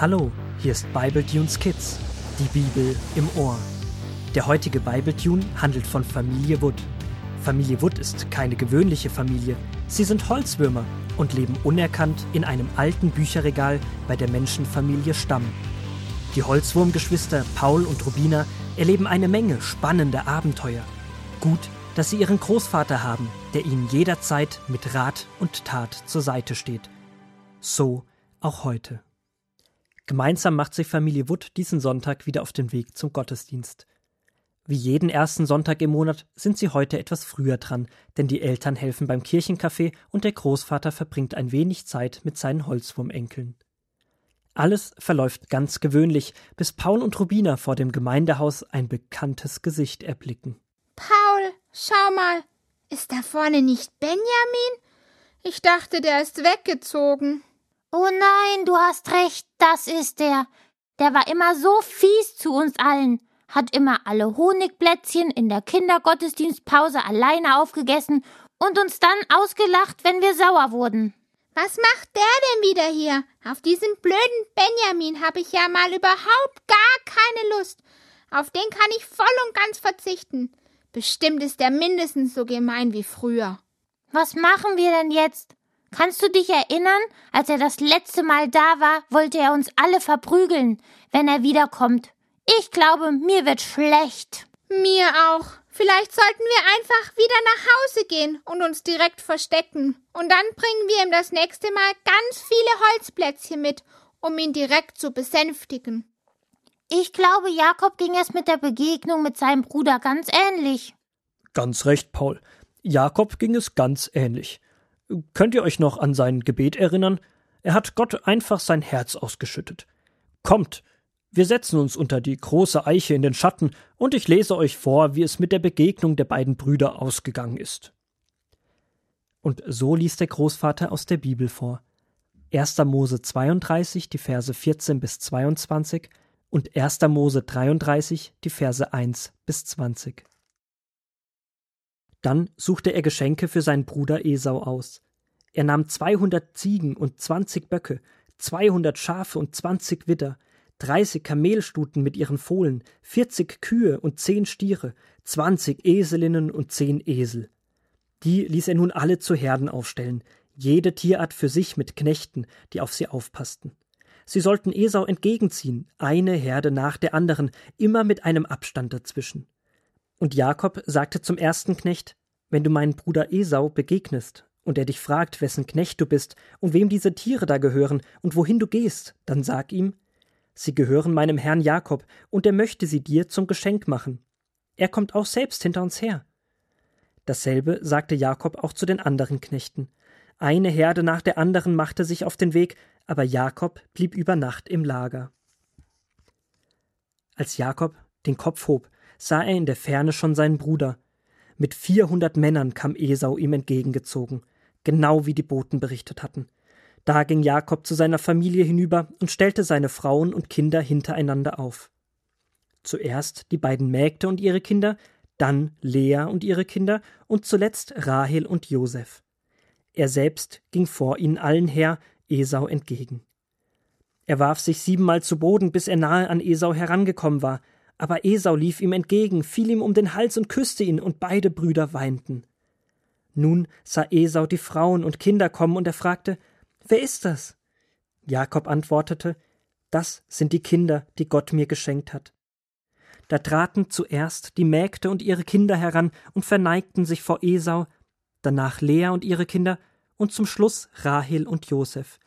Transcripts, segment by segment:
Hallo, hier ist Bible Tunes Kids, die Bibel im Ohr. Der heutige Bible Tune handelt von Familie Wood. Familie Wood ist keine gewöhnliche Familie. Sie sind Holzwürmer und leben unerkannt in einem alten Bücherregal bei der Menschenfamilie Stamm. Die Holzwurmgeschwister Paul und Rubina erleben eine Menge spannender Abenteuer. Gut, dass sie ihren Großvater haben, der ihnen jederzeit mit Rat und Tat zur Seite steht. So auch heute. Gemeinsam macht sich Familie Wood diesen Sonntag wieder auf den Weg zum Gottesdienst. Wie jeden ersten Sonntag im Monat sind sie heute etwas früher dran, denn die Eltern helfen beim Kirchenkaffee und der Großvater verbringt ein wenig Zeit mit seinen Holzwurmenkeln. Alles verläuft ganz gewöhnlich, bis Paul und Rubina vor dem Gemeindehaus ein bekanntes Gesicht erblicken. Paul, schau mal, ist da vorne nicht Benjamin? Ich dachte, der ist weggezogen. Oh nein, du hast recht, das ist er. Der war immer so fies zu uns allen, hat immer alle Honigblättchen in der Kindergottesdienstpause alleine aufgegessen und uns dann ausgelacht, wenn wir sauer wurden. Was macht der denn wieder hier? Auf diesen blöden Benjamin habe ich ja mal überhaupt gar keine Lust. Auf den kann ich voll und ganz verzichten. Bestimmt ist er mindestens so gemein wie früher. Was machen wir denn jetzt? Kannst du dich erinnern, als er das letzte Mal da war, wollte er uns alle verprügeln, wenn er wiederkommt. Ich glaube, mir wird schlecht. Mir auch. Vielleicht sollten wir einfach wieder nach Hause gehen und uns direkt verstecken. Und dann bringen wir ihm das nächste Mal ganz viele Holzplätzchen mit, um ihn direkt zu besänftigen. Ich glaube, Jakob ging es mit der Begegnung mit seinem Bruder ganz ähnlich. Ganz recht, Paul. Jakob ging es ganz ähnlich. Könnt ihr euch noch an sein Gebet erinnern? Er hat Gott einfach sein Herz ausgeschüttet. Kommt, wir setzen uns unter die große Eiche in den Schatten, und ich lese euch vor, wie es mit der Begegnung der beiden Brüder ausgegangen ist. Und so liest der Großvater aus der Bibel vor. 1. Mose 32, die Verse 14 bis 22 und 1. Mose 33, die Verse 1 bis 20. Dann suchte er Geschenke für seinen Bruder Esau aus. Er nahm 200 Ziegen und 20 Böcke, 200 Schafe und 20 Widder, 30 Kamelstuten mit ihren Fohlen, 40 Kühe und 10 Stiere, 20 Eselinnen und 10 Esel. Die ließ er nun alle zu Herden aufstellen, jede Tierart für sich mit Knechten, die auf sie aufpassten. Sie sollten Esau entgegenziehen, eine Herde nach der anderen, immer mit einem Abstand dazwischen. Und Jakob sagte zum ersten Knecht, wenn du meinen Bruder Esau begegnest und er dich fragt, wessen Knecht du bist und wem diese Tiere da gehören und wohin du gehst, dann sag ihm, sie gehören meinem Herrn Jakob, und er möchte sie dir zum Geschenk machen. Er kommt auch selbst hinter uns her. Dasselbe sagte Jakob auch zu den anderen Knechten. Eine Herde nach der anderen machte sich auf den Weg, aber Jakob blieb über Nacht im Lager. Als Jakob den Kopf hob, sah er in der Ferne schon seinen Bruder. Mit vierhundert Männern kam Esau ihm entgegengezogen, genau wie die Boten berichtet hatten. Da ging Jakob zu seiner Familie hinüber und stellte seine Frauen und Kinder hintereinander auf. Zuerst die beiden Mägde und ihre Kinder, dann Lea und ihre Kinder und zuletzt Rahel und Josef. Er selbst ging vor ihnen allen her Esau entgegen. Er warf sich siebenmal zu Boden, bis er nahe an Esau herangekommen war, aber Esau lief ihm entgegen, fiel ihm um den Hals und küsste ihn, und beide Brüder weinten. Nun sah Esau die Frauen und Kinder kommen, und er fragte, Wer ist das? Jakob antwortete, Das sind die Kinder, die Gott mir geschenkt hat. Da traten zuerst die Mägde und ihre Kinder heran und verneigten sich vor Esau, danach Lea und ihre Kinder und zum Schluss Rahel und Josef.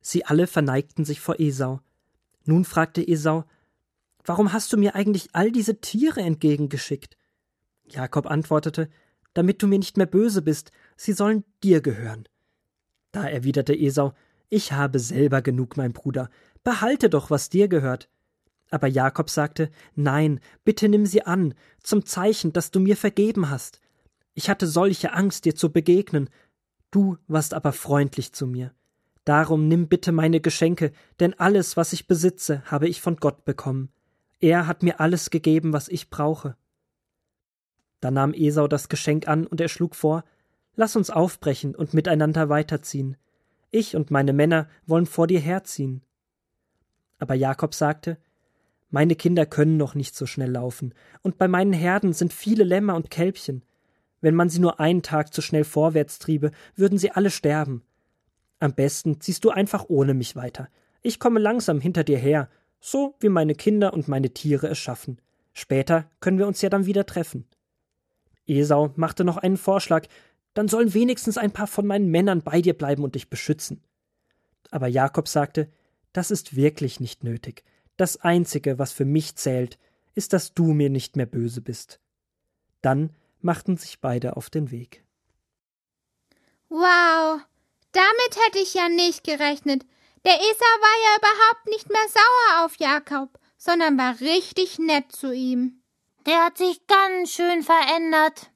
Sie alle verneigten sich vor Esau. Nun fragte Esau, Warum hast du mir eigentlich all diese Tiere entgegengeschickt? Jakob antwortete, damit du mir nicht mehr böse bist, sie sollen dir gehören. Da erwiderte Esau, ich habe selber genug, mein Bruder, behalte doch, was dir gehört. Aber Jakob sagte, Nein, bitte nimm sie an, zum Zeichen, dass du mir vergeben hast. Ich hatte solche Angst, dir zu begegnen, du warst aber freundlich zu mir. Darum nimm bitte meine Geschenke, denn alles, was ich besitze, habe ich von Gott bekommen. Er hat mir alles gegeben, was ich brauche. Da nahm Esau das Geschenk an und er schlug vor, Lass uns aufbrechen und miteinander weiterziehen. Ich und meine Männer wollen vor dir herziehen. Aber Jakob sagte, Meine Kinder können noch nicht so schnell laufen, und bei meinen Herden sind viele Lämmer und Kälbchen. Wenn man sie nur einen Tag zu schnell vorwärts triebe, würden sie alle sterben. Am besten ziehst du einfach ohne mich weiter. Ich komme langsam hinter dir her, so wie meine Kinder und meine Tiere es schaffen. Später können wir uns ja dann wieder treffen. Esau machte noch einen Vorschlag, dann sollen wenigstens ein paar von meinen Männern bei dir bleiben und dich beschützen. Aber Jakob sagte, das ist wirklich nicht nötig. Das Einzige, was für mich zählt, ist, dass du mir nicht mehr böse bist. Dann machten sich beide auf den Weg. Wow, damit hätte ich ja nicht gerechnet. Der Esau war ja überhaupt nicht mehr sauer auf Jakob, sondern war richtig nett zu ihm. Der hat sich ganz schön verändert.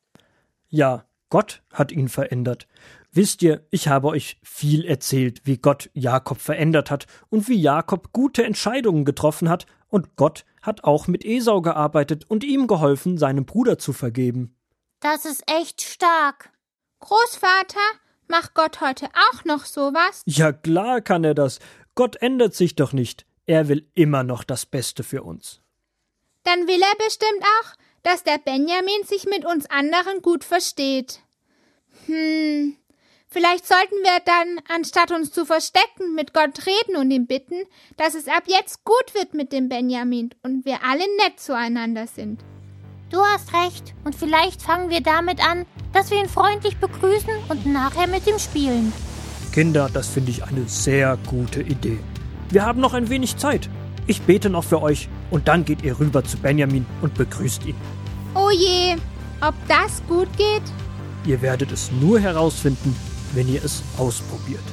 Ja, Gott hat ihn verändert. Wisst ihr, ich habe euch viel erzählt, wie Gott Jakob verändert hat und wie Jakob gute Entscheidungen getroffen hat, und Gott hat auch mit Esau gearbeitet und ihm geholfen, seinem Bruder zu vergeben. Das ist echt stark. Großvater, macht Gott heute auch noch sowas? Ja klar kann er das. Gott ändert sich doch nicht. Er will immer noch das Beste für uns. Dann will er bestimmt auch, dass der Benjamin sich mit uns anderen gut versteht. Hm, Vielleicht sollten wir dann, anstatt uns zu verstecken, mit Gott reden und ihm bitten, dass es ab jetzt gut wird mit dem Benjamin und wir alle nett zueinander sind. Du hast recht, und vielleicht fangen wir damit an, dass wir ihn freundlich begrüßen und nachher mit ihm spielen. Kinder, das finde ich eine sehr gute Idee. Wir haben noch ein wenig Zeit. Ich bete noch für euch und dann geht ihr rüber zu Benjamin und begrüßt ihn. Oh je, ob das gut geht? Ihr werdet es nur herausfinden, wenn ihr es ausprobiert.